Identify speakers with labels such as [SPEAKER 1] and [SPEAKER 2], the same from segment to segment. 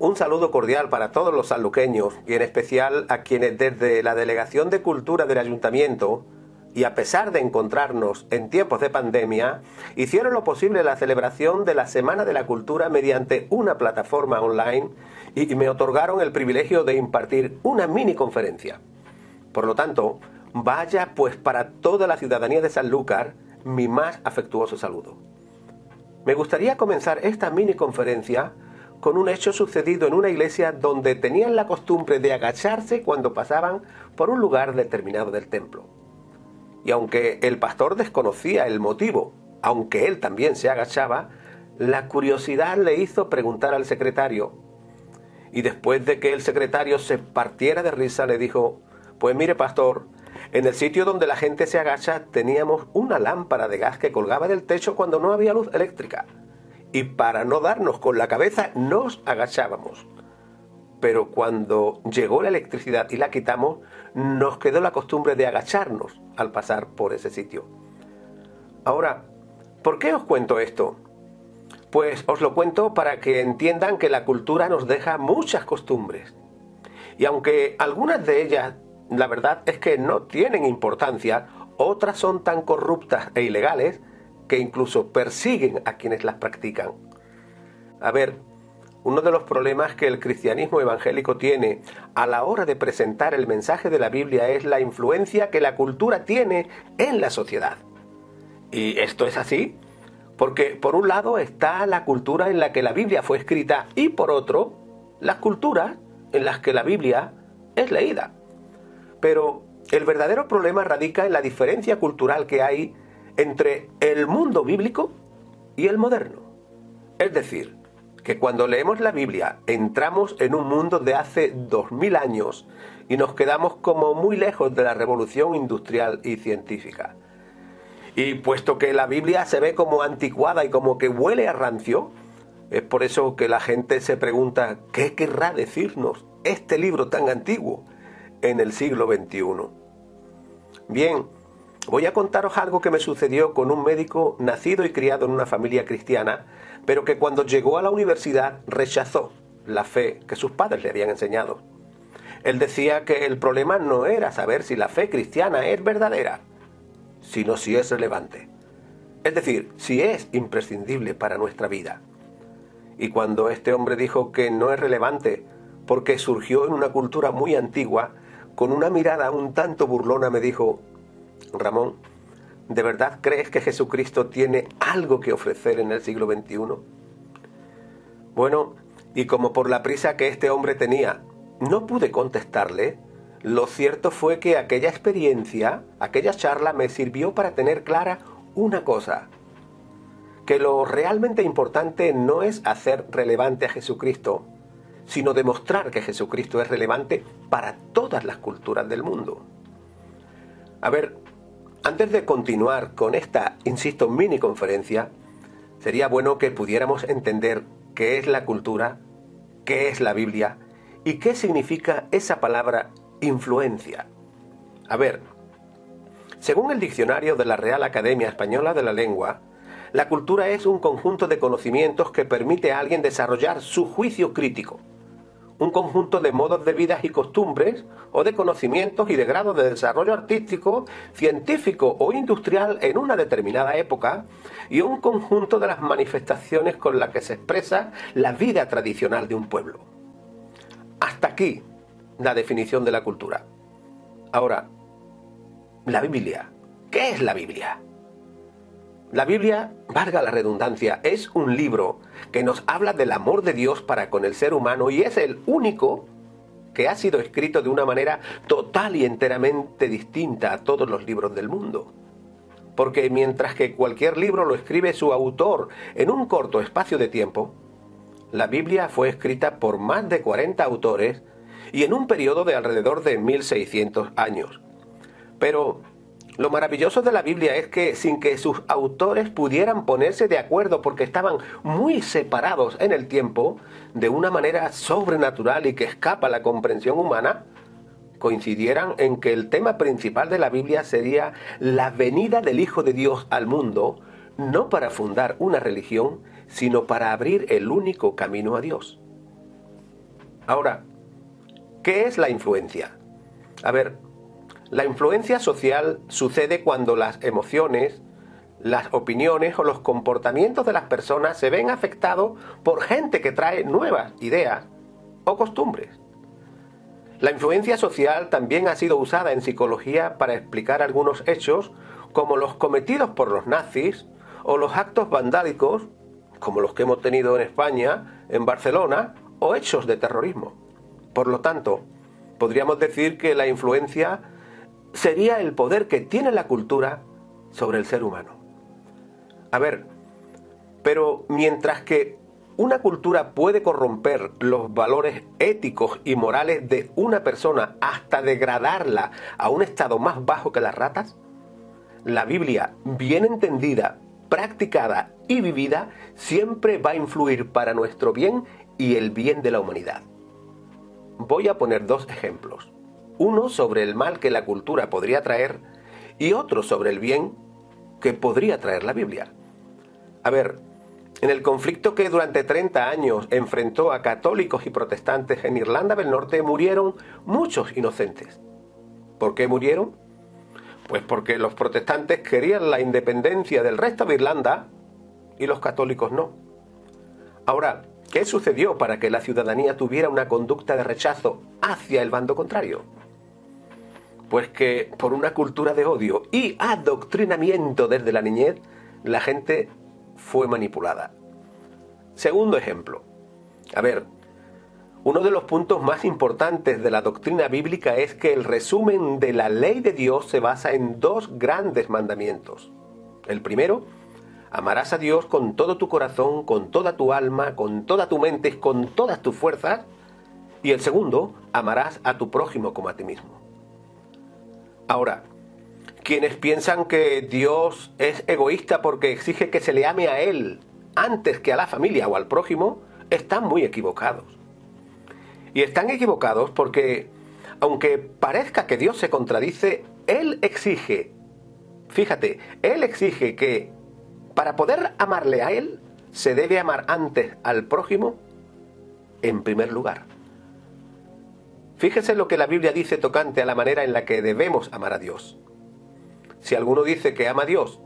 [SPEAKER 1] Un saludo cordial para todos los sanluqueños y en especial a quienes desde la Delegación de Cultura del Ayuntamiento y a pesar de encontrarnos en tiempos de pandemia, hicieron lo posible la celebración de la Semana de la Cultura mediante una plataforma online y me otorgaron el privilegio de impartir una mini conferencia. Por lo tanto, vaya pues para toda la ciudadanía de Sanlúcar mi más afectuoso saludo. Me gustaría comenzar esta mini conferencia con un hecho sucedido en una iglesia donde tenían la costumbre de agacharse cuando pasaban por un lugar determinado del templo. Y aunque el pastor desconocía el motivo, aunque él también se agachaba, la curiosidad le hizo preguntar al secretario. Y después de que el secretario se partiera de risa, le dijo, pues mire pastor, en el sitio donde la gente se agacha teníamos una lámpara de gas que colgaba del techo cuando no había luz eléctrica y para no darnos con la cabeza nos agachábamos. Pero cuando llegó la electricidad y la quitamos, nos quedó la costumbre de agacharnos al pasar por ese sitio. Ahora, ¿por qué os cuento esto? Pues os lo cuento para que entiendan que la cultura nos deja muchas costumbres. Y aunque algunas de ellas, la verdad es que no tienen importancia, otras son tan corruptas e ilegales que incluso persiguen a quienes las practican. A ver, uno de los problemas que el cristianismo evangélico tiene a la hora de presentar el mensaje de la Biblia es la influencia que la cultura tiene en la sociedad. Y esto es así porque por un lado está la cultura en la que la Biblia fue escrita y por otro las culturas en las que la Biblia es leída. Pero el verdadero problema radica en la diferencia cultural que hay entre el mundo bíblico y el moderno. Es decir, que cuando leemos la Biblia entramos en un mundo de hace dos mil años y nos quedamos como muy lejos de la revolución industrial y científica. Y puesto que la Biblia se ve como anticuada y como que huele a rancio, es por eso que la gente se pregunta, ¿qué querrá decirnos este libro tan antiguo en el siglo XXI? Bien, Voy a contaros algo que me sucedió con un médico nacido y criado en una familia cristiana, pero que cuando llegó a la universidad rechazó la fe que sus padres le habían enseñado. Él decía que el problema no era saber si la fe cristiana es verdadera, sino si es relevante. Es decir, si es imprescindible para nuestra vida. Y cuando este hombre dijo que no es relevante porque surgió en una cultura muy antigua, con una mirada un tanto burlona me dijo, Ramón, ¿de verdad crees que Jesucristo tiene algo que ofrecer en el siglo XXI? Bueno, y como por la prisa que este hombre tenía, no pude contestarle, lo cierto fue que aquella experiencia, aquella charla me sirvió para tener clara una cosa, que lo realmente importante no es hacer relevante a Jesucristo, sino demostrar que Jesucristo es relevante para todas las culturas del mundo. A ver, antes de continuar con esta, insisto, mini conferencia, sería bueno que pudiéramos entender qué es la cultura, qué es la Biblia y qué significa esa palabra influencia. A ver, según el diccionario de la Real Academia Española de la Lengua, la cultura es un conjunto de conocimientos que permite a alguien desarrollar su juicio crítico, un conjunto de modos de vida y costumbres o de conocimientos y de grados de desarrollo artístico, científico o industrial en una determinada época y un conjunto de las manifestaciones con las que se expresa la vida tradicional de un pueblo. Hasta aquí la definición de la cultura. Ahora, la Biblia. ¿Qué es la Biblia? La Biblia, valga la redundancia, es un libro que nos habla del amor de Dios para con el ser humano y es el único que ha sido escrito de una manera total y enteramente distinta a todos los libros del mundo. Porque mientras que cualquier libro lo escribe su autor en un corto espacio de tiempo, la Biblia fue escrita por más de 40 autores y en un periodo de alrededor de 1600 años. Pero lo maravilloso de la Biblia es que sin que sus autores pudieran ponerse de acuerdo porque estaban muy separados en el tiempo, de una manera sobrenatural y que escapa a la comprensión humana, coincidieran en que el tema principal de la Biblia sería la venida del Hijo de Dios al mundo, no para fundar una religión, sino para abrir el único camino a Dios. Ahora, ¿qué es la influencia? A ver, la influencia social sucede cuando las emociones, las opiniones o los comportamientos de las personas se ven afectados por gente que trae nuevas ideas o costumbres. La influencia social también ha sido usada en psicología para explicar algunos hechos como los cometidos por los nazis o los actos vandálicos como los que hemos tenido en España, en Barcelona, o hechos de terrorismo. Por lo tanto, podríamos decir que la influencia sería el poder que tiene la cultura sobre el ser humano. A ver, pero mientras que una cultura puede corromper los valores éticos y morales de una persona hasta degradarla a un estado más bajo que las ratas, la Biblia, bien entendida, practicada y vivida, siempre va a influir para nuestro bien y el bien de la humanidad. Voy a poner dos ejemplos uno sobre el mal que la cultura podría traer y otro sobre el bien que podría traer la Biblia. A ver, en el conflicto que durante 30 años enfrentó a católicos y protestantes en Irlanda del Norte murieron muchos inocentes. ¿Por qué murieron? Pues porque los protestantes querían la independencia del resto de Irlanda y los católicos no. Ahora, ¿qué sucedió para que la ciudadanía tuviera una conducta de rechazo hacia el bando contrario? Pues que por una cultura de odio y adoctrinamiento desde la niñez, la gente fue manipulada. Segundo ejemplo. A ver, uno de los puntos más importantes de la doctrina bíblica es que el resumen de la ley de Dios se basa en dos grandes mandamientos. El primero, amarás a Dios con todo tu corazón, con toda tu alma, con toda tu mente, con todas tus fuerzas. Y el segundo, amarás a tu prójimo como a ti mismo. Ahora, quienes piensan que Dios es egoísta porque exige que se le ame a Él antes que a la familia o al prójimo, están muy equivocados. Y están equivocados porque, aunque parezca que Dios se contradice, Él exige, fíjate, Él exige que para poder amarle a Él, se debe amar antes al prójimo en primer lugar. Fíjese lo que la Biblia dice tocante a la manera en la que debemos amar a Dios. Si alguno dice que ama a Dios,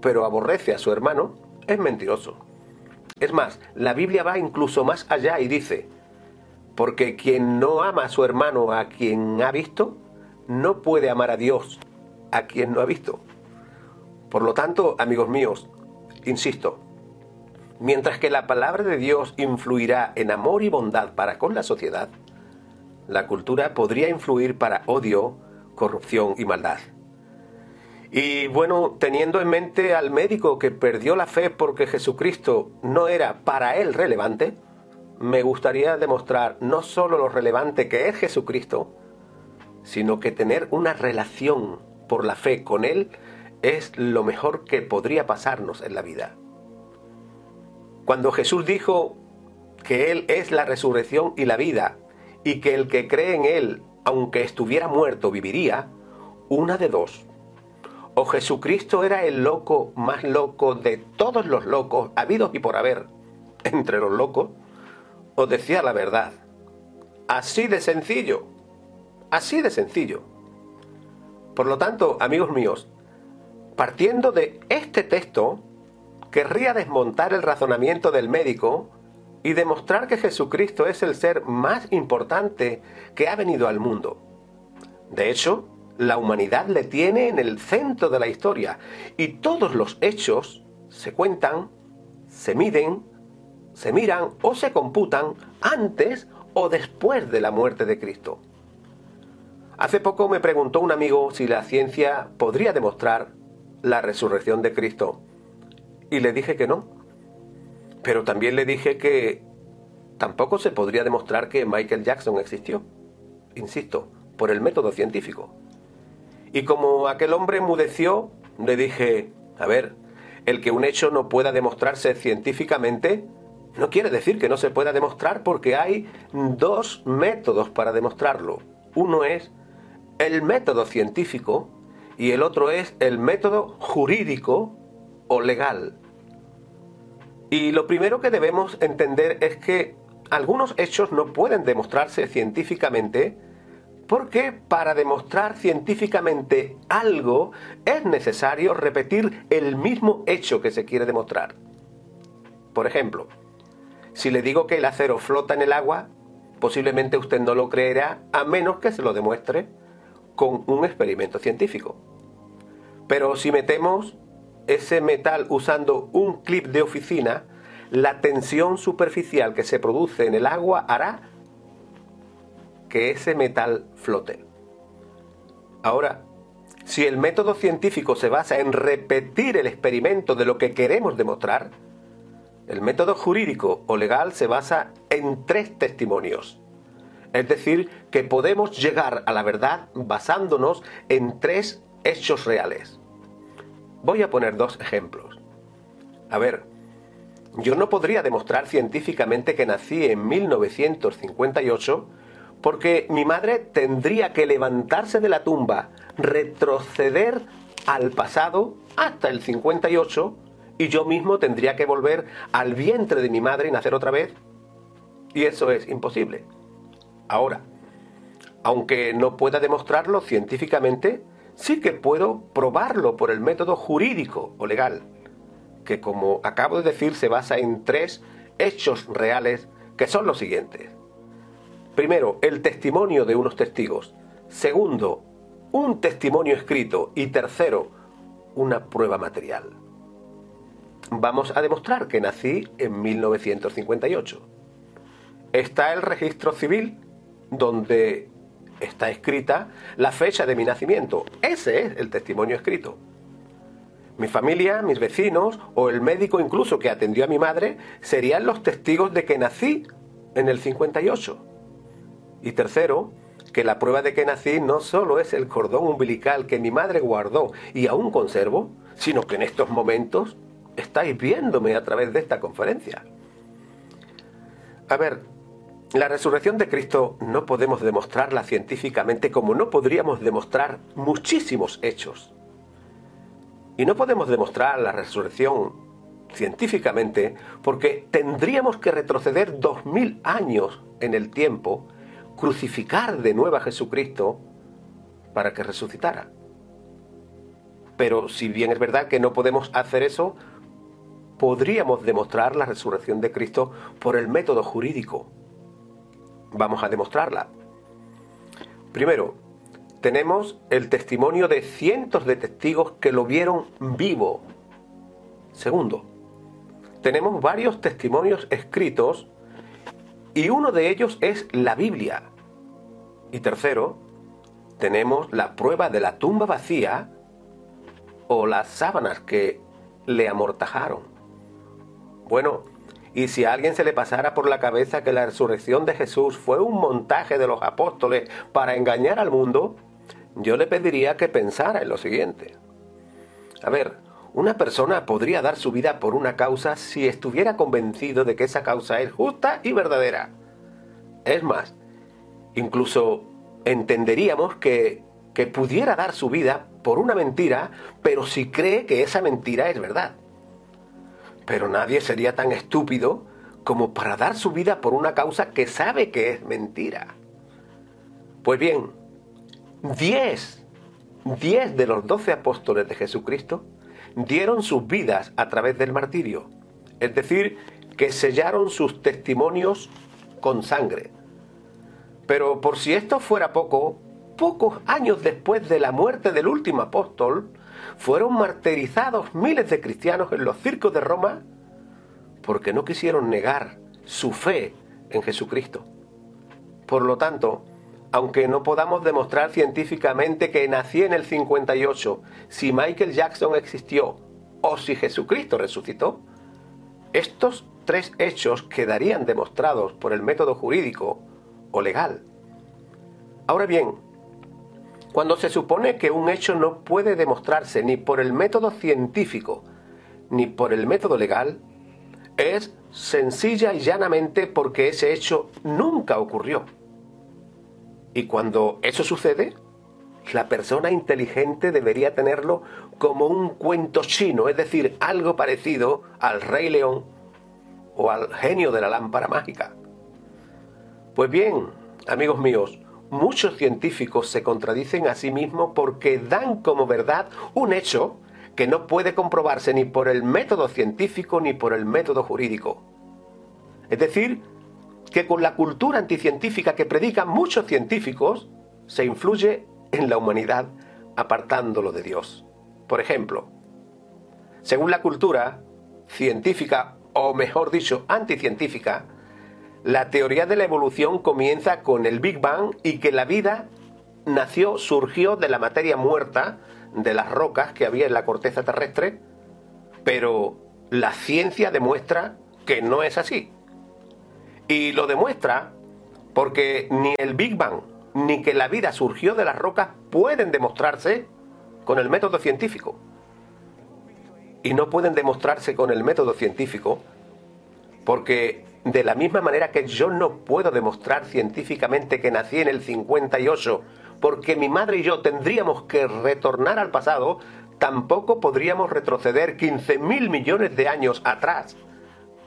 [SPEAKER 1] pero aborrece a su hermano, es mentiroso. Es más, la Biblia va incluso más allá y dice, porque quien no ama a su hermano a quien ha visto, no puede amar a Dios a quien no ha visto. Por lo tanto, amigos míos, insisto, mientras que la palabra de Dios influirá en amor y bondad para con la sociedad, la cultura podría influir para odio, corrupción y maldad. Y bueno, teniendo en mente al médico que perdió la fe porque Jesucristo no era para él relevante, me gustaría demostrar no solo lo relevante que es Jesucristo, sino que tener una relación por la fe con Él es lo mejor que podría pasarnos en la vida. Cuando Jesús dijo que Él es la resurrección y la vida, y que el que cree en Él, aunque estuviera muerto, viviría, una de dos. O Jesucristo era el loco más loco de todos los locos, habidos y por haber, entre los locos, o decía la verdad. Así de sencillo, así de sencillo. Por lo tanto, amigos míos, partiendo de este texto, querría desmontar el razonamiento del médico y demostrar que Jesucristo es el ser más importante que ha venido al mundo. De hecho, la humanidad le tiene en el centro de la historia y todos los hechos se cuentan, se miden, se miran o se computan antes o después de la muerte de Cristo. Hace poco me preguntó un amigo si la ciencia podría demostrar la resurrección de Cristo y le dije que no pero también le dije que tampoco se podría demostrar que Michael Jackson existió. Insisto, por el método científico. Y como aquel hombre enmudeció, le dije, a ver, el que un hecho no pueda demostrarse científicamente no quiere decir que no se pueda demostrar porque hay dos métodos para demostrarlo. Uno es el método científico y el otro es el método jurídico o legal. Y lo primero que debemos entender es que algunos hechos no pueden demostrarse científicamente porque para demostrar científicamente algo es necesario repetir el mismo hecho que se quiere demostrar. Por ejemplo, si le digo que el acero flota en el agua, posiblemente usted no lo creerá a menos que se lo demuestre con un experimento científico. Pero si metemos ese metal usando un clip de oficina, la tensión superficial que se produce en el agua hará que ese metal flote. Ahora, si el método científico se basa en repetir el experimento de lo que queremos demostrar, el método jurídico o legal se basa en tres testimonios. Es decir, que podemos llegar a la verdad basándonos en tres hechos reales. Voy a poner dos ejemplos. A ver, yo no podría demostrar científicamente que nací en 1958 porque mi madre tendría que levantarse de la tumba, retroceder al pasado hasta el 58 y yo mismo tendría que volver al vientre de mi madre y nacer otra vez. Y eso es imposible. Ahora, aunque no pueda demostrarlo científicamente, sí que puedo probarlo por el método jurídico o legal, que como acabo de decir se basa en tres hechos reales que son los siguientes. Primero, el testimonio de unos testigos. Segundo, un testimonio escrito. Y tercero, una prueba material. Vamos a demostrar que nací en 1958. Está el registro civil donde está escrita la fecha de mi nacimiento. Ese es el testimonio escrito. Mi familia, mis vecinos o el médico incluso que atendió a mi madre serían los testigos de que nací en el 58. Y tercero, que la prueba de que nací no solo es el cordón umbilical que mi madre guardó y aún conservo, sino que en estos momentos estáis viéndome a través de esta conferencia. A ver, la resurrección de Cristo no podemos demostrarla científicamente como no podríamos demostrar muchísimos hechos. Y no podemos demostrar la resurrección científicamente porque tendríamos que retroceder dos mil años en el tiempo crucificar de nuevo a Jesucristo para que resucitara. Pero si bien es verdad que no podemos hacer eso, podríamos demostrar la resurrección de Cristo por el método jurídico. Vamos a demostrarla. Primero, tenemos el testimonio de cientos de testigos que lo vieron vivo. Segundo, tenemos varios testimonios escritos y uno de ellos es la Biblia. Y tercero, tenemos la prueba de la tumba vacía o las sábanas que le amortajaron. Bueno, y si a alguien se le pasara por la cabeza que la resurrección de Jesús fue un montaje de los apóstoles para engañar al mundo, yo le pediría que pensara en lo siguiente. A ver, una persona podría dar su vida por una causa si estuviera convencido de que esa causa es justa y verdadera. Es más, Incluso entenderíamos que, que pudiera dar su vida por una mentira, pero si cree que esa mentira es verdad. Pero nadie sería tan estúpido como para dar su vida por una causa que sabe que es mentira. Pues bien, diez, diez de los doce apóstoles de Jesucristo dieron sus vidas a través del martirio, es decir, que sellaron sus testimonios con sangre, pero por si esto fuera poco, pocos años después de la muerte del último apóstol, fueron martirizados miles de cristianos en los circos de Roma porque no quisieron negar su fe en Jesucristo. Por lo tanto, aunque no podamos demostrar científicamente que nací en el 58, si Michael Jackson existió o si Jesucristo resucitó, estos tres hechos quedarían demostrados por el método jurídico o legal. Ahora bien, cuando se supone que un hecho no puede demostrarse ni por el método científico ni por el método legal, es sencilla y llanamente porque ese hecho nunca ocurrió. Y cuando eso sucede, la persona inteligente debería tenerlo como un cuento chino, es decir, algo parecido al rey león o al genio de la lámpara mágica. Pues bien, amigos míos, muchos científicos se contradicen a sí mismos porque dan como verdad un hecho que no puede comprobarse ni por el método científico ni por el método jurídico. Es decir, que con la cultura anticientífica que predican muchos científicos, se influye en la humanidad apartándolo de Dios. Por ejemplo, según la cultura científica, o mejor dicho, anticientífica, la teoría de la evolución comienza con el Big Bang y que la vida nació, surgió de la materia muerta, de las rocas que había en la corteza terrestre, pero la ciencia demuestra que no es así. Y lo demuestra porque ni el Big Bang ni que la vida surgió de las rocas pueden demostrarse con el método científico. Y no pueden demostrarse con el método científico porque de la misma manera que yo no puedo demostrar científicamente que nací en el 58 porque mi madre y yo tendríamos que retornar al pasado, tampoco podríamos retroceder 15.000 millones de años atrás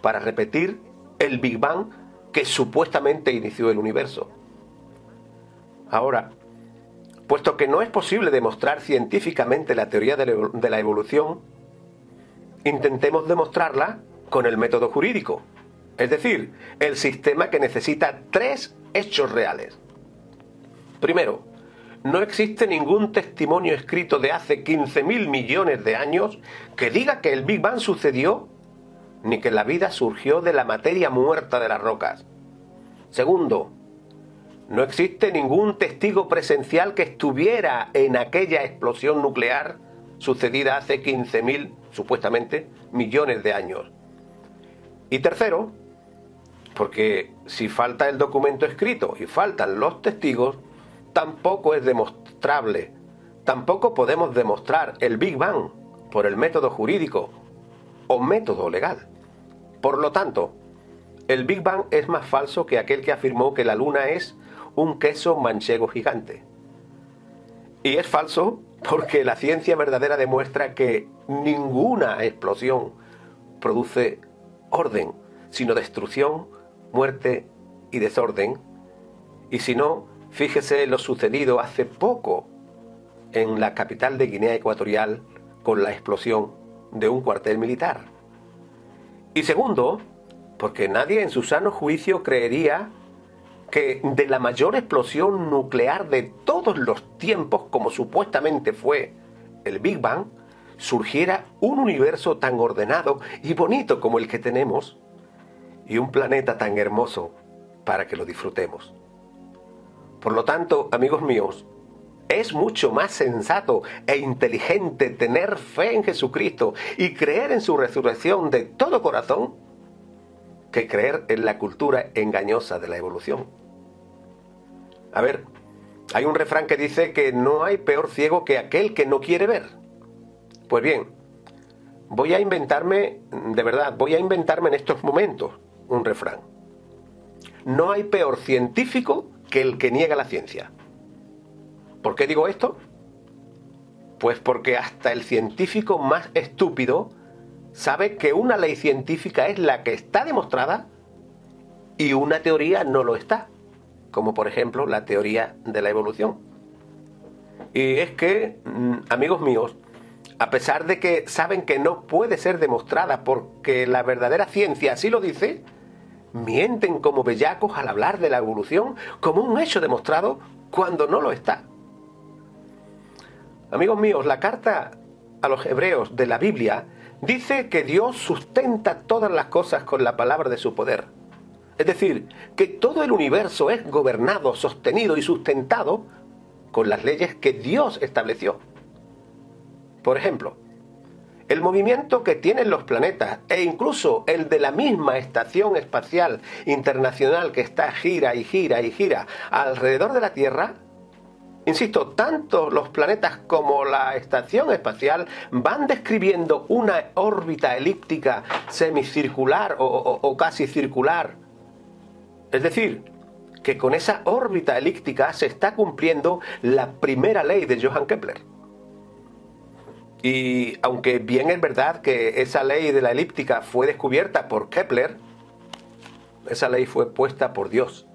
[SPEAKER 1] para repetir el Big Bang que supuestamente inició el universo. Ahora, puesto que no es posible demostrar científicamente la teoría de la evolución, intentemos demostrarla con el método jurídico, es decir, el sistema que necesita tres hechos reales. Primero, no existe ningún testimonio escrito de hace 15.000 millones de años que diga que el Big Bang sucedió ni que la vida surgió de la materia muerta de las rocas. Segundo, no existe ningún testigo presencial que estuviera en aquella explosión nuclear sucedida hace 15.000, supuestamente, millones de años. Y tercero, porque si falta el documento escrito y faltan los testigos, tampoco es demostrable. Tampoco podemos demostrar el Big Bang por el método jurídico o método legal. Por lo tanto, el Big Bang es más falso que aquel que afirmó que la Luna es un queso manchego gigante. Y es falso porque la ciencia verdadera demuestra que ninguna explosión produce orden, sino destrucción, muerte y desorden. Y si no, fíjese lo sucedido hace poco en la capital de Guinea Ecuatorial con la explosión de un cuartel militar. Y segundo, porque nadie en su sano juicio creería que de la mayor explosión nuclear de todos los tiempos, como supuestamente fue el Big Bang, surgiera un universo tan ordenado y bonito como el que tenemos, y un planeta tan hermoso para que lo disfrutemos. Por lo tanto, amigos míos, es mucho más sensato e inteligente tener fe en Jesucristo y creer en su resurrección de todo corazón que creer en la cultura engañosa de la evolución. A ver, hay un refrán que dice que no hay peor ciego que aquel que no quiere ver. Pues bien, voy a inventarme, de verdad, voy a inventarme en estos momentos un refrán. No hay peor científico que el que niega la ciencia. ¿Por qué digo esto? Pues porque hasta el científico más estúpido sabe que una ley científica es la que está demostrada y una teoría no lo está, como por ejemplo la teoría de la evolución. Y es que, mm, amigos míos, a pesar de que saben que no puede ser demostrada porque la verdadera ciencia así lo dice, mienten como bellacos al hablar de la evolución como un hecho demostrado cuando no lo está. Amigos míos, la carta a los hebreos de la Biblia dice que Dios sustenta todas las cosas con la palabra de su poder. Es decir, que todo el universo es gobernado, sostenido y sustentado con las leyes que Dios estableció. Por ejemplo, el movimiento que tienen los planetas e incluso el de la misma estación espacial internacional que está gira y gira y gira alrededor de la Tierra Insisto, tanto los planetas como la estación espacial van describiendo una órbita elíptica semicircular o, casi circular. Es decir, que con esa órbita elíptica se está cumpliendo la primera ley de Johann Kepler. Y aunque bien es verdad que esa ley de la elíptica fue descubierta por Kepler, esa ley fue puesta por Dios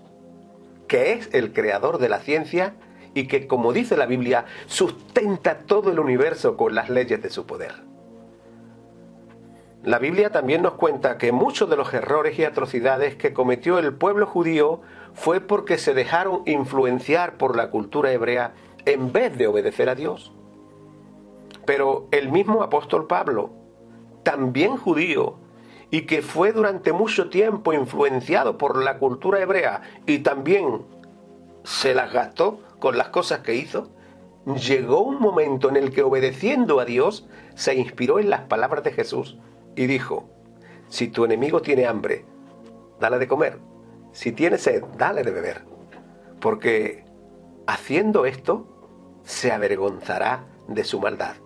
[SPEAKER 1] que es el creador de la ciencia y que, como dice la Biblia, sustenta todo el universo con las leyes de su poder. La Biblia también nos cuenta que muchos de los errores y atrocidades que cometió el pueblo judío fue porque se dejaron influenciar por la cultura hebrea en vez de obedecer a Dios. Pero el mismo apóstol Pablo, también judío, y que fue durante mucho tiempo influenciado por la cultura hebrea y también se las gastó con las cosas que hizo, llegó un momento en el que obedeciendo a Dios se inspiró en las palabras de Jesús y dijo, si tu enemigo tiene hambre, dale de comer, si tiene sed, dale de beber, porque haciendo esto se avergonzará de su maldad.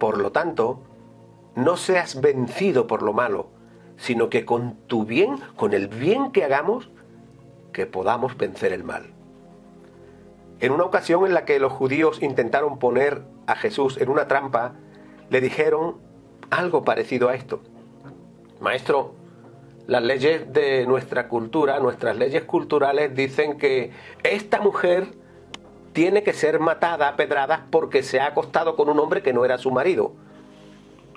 [SPEAKER 1] Por lo tanto, no seas vencido por lo malo, sino que con tu bien, con el bien que hagamos, que podamos vencer el mal. En una ocasión en la que los judíos intentaron poner a Jesús en una trampa, le dijeron algo parecido a esto. Maestro, las leyes de nuestra cultura, nuestras leyes culturales dicen que esta mujer tiene que ser matada a pedradas porque se ha acostado con un hombre que no era su marido.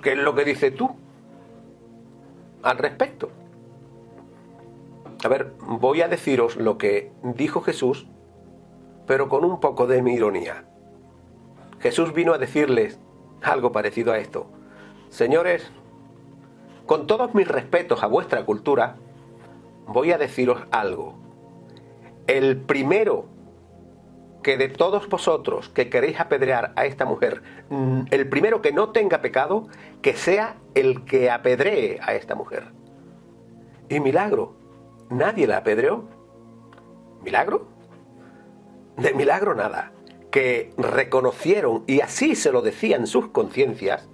[SPEAKER 1] ¿Qué es lo que dices tú al respecto? A ver, voy a deciros lo que dijo Jesús, pero con un poco de mi ironía. Jesús vino a decirles algo parecido a esto. Señores, con todos mis respetos a vuestra cultura, voy a deciros algo. El primero que de todos vosotros que queréis apedrear a esta mujer, mm, el primero que no tenga pecado, que sea el que apedree a esta mujer. Y milagro, nadie la apedreó. ¿Milagro? De milagro nada. Que reconocieron, y así se lo decían sus conciencias,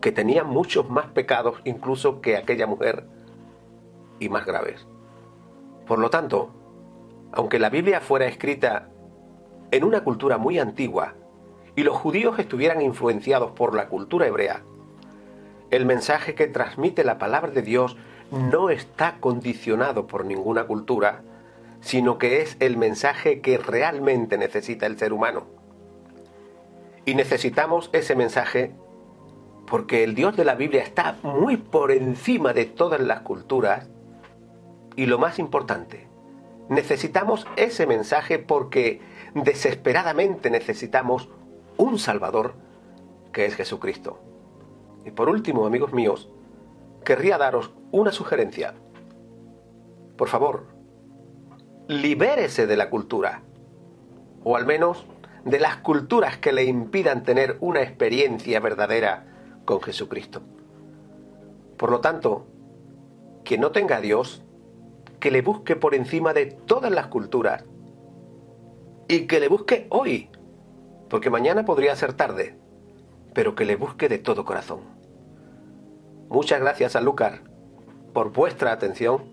[SPEAKER 1] que tenían muchos más pecados incluso que aquella mujer y más graves. Por lo tanto, aunque la Biblia fuera escrita en una cultura muy antigua y los judíos estuvieran influenciados por la cultura hebrea, el mensaje que transmite la palabra de Dios no está condicionado por ninguna cultura, sino que es el mensaje que realmente necesita el ser humano. Y necesitamos ese mensaje porque el Dios de la Biblia está muy por encima de todas las culturas y lo más importante, necesitamos ese mensaje porque desesperadamente necesitamos un Salvador que es Jesucristo. Y por último, amigos míos, querría daros una sugerencia. Por favor, libérese de la cultura, o al menos de las culturas que le impidan tener una experiencia verdadera con Jesucristo. Por lo tanto, quien no tenga a Dios, que le busque por encima de todas las culturas y que le busque hoy, porque mañana podría ser tarde, pero que le busque de todo corazón. Muchas gracias a Lucar por vuestra atención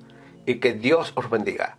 [SPEAKER 1] y que Dios os bendiga.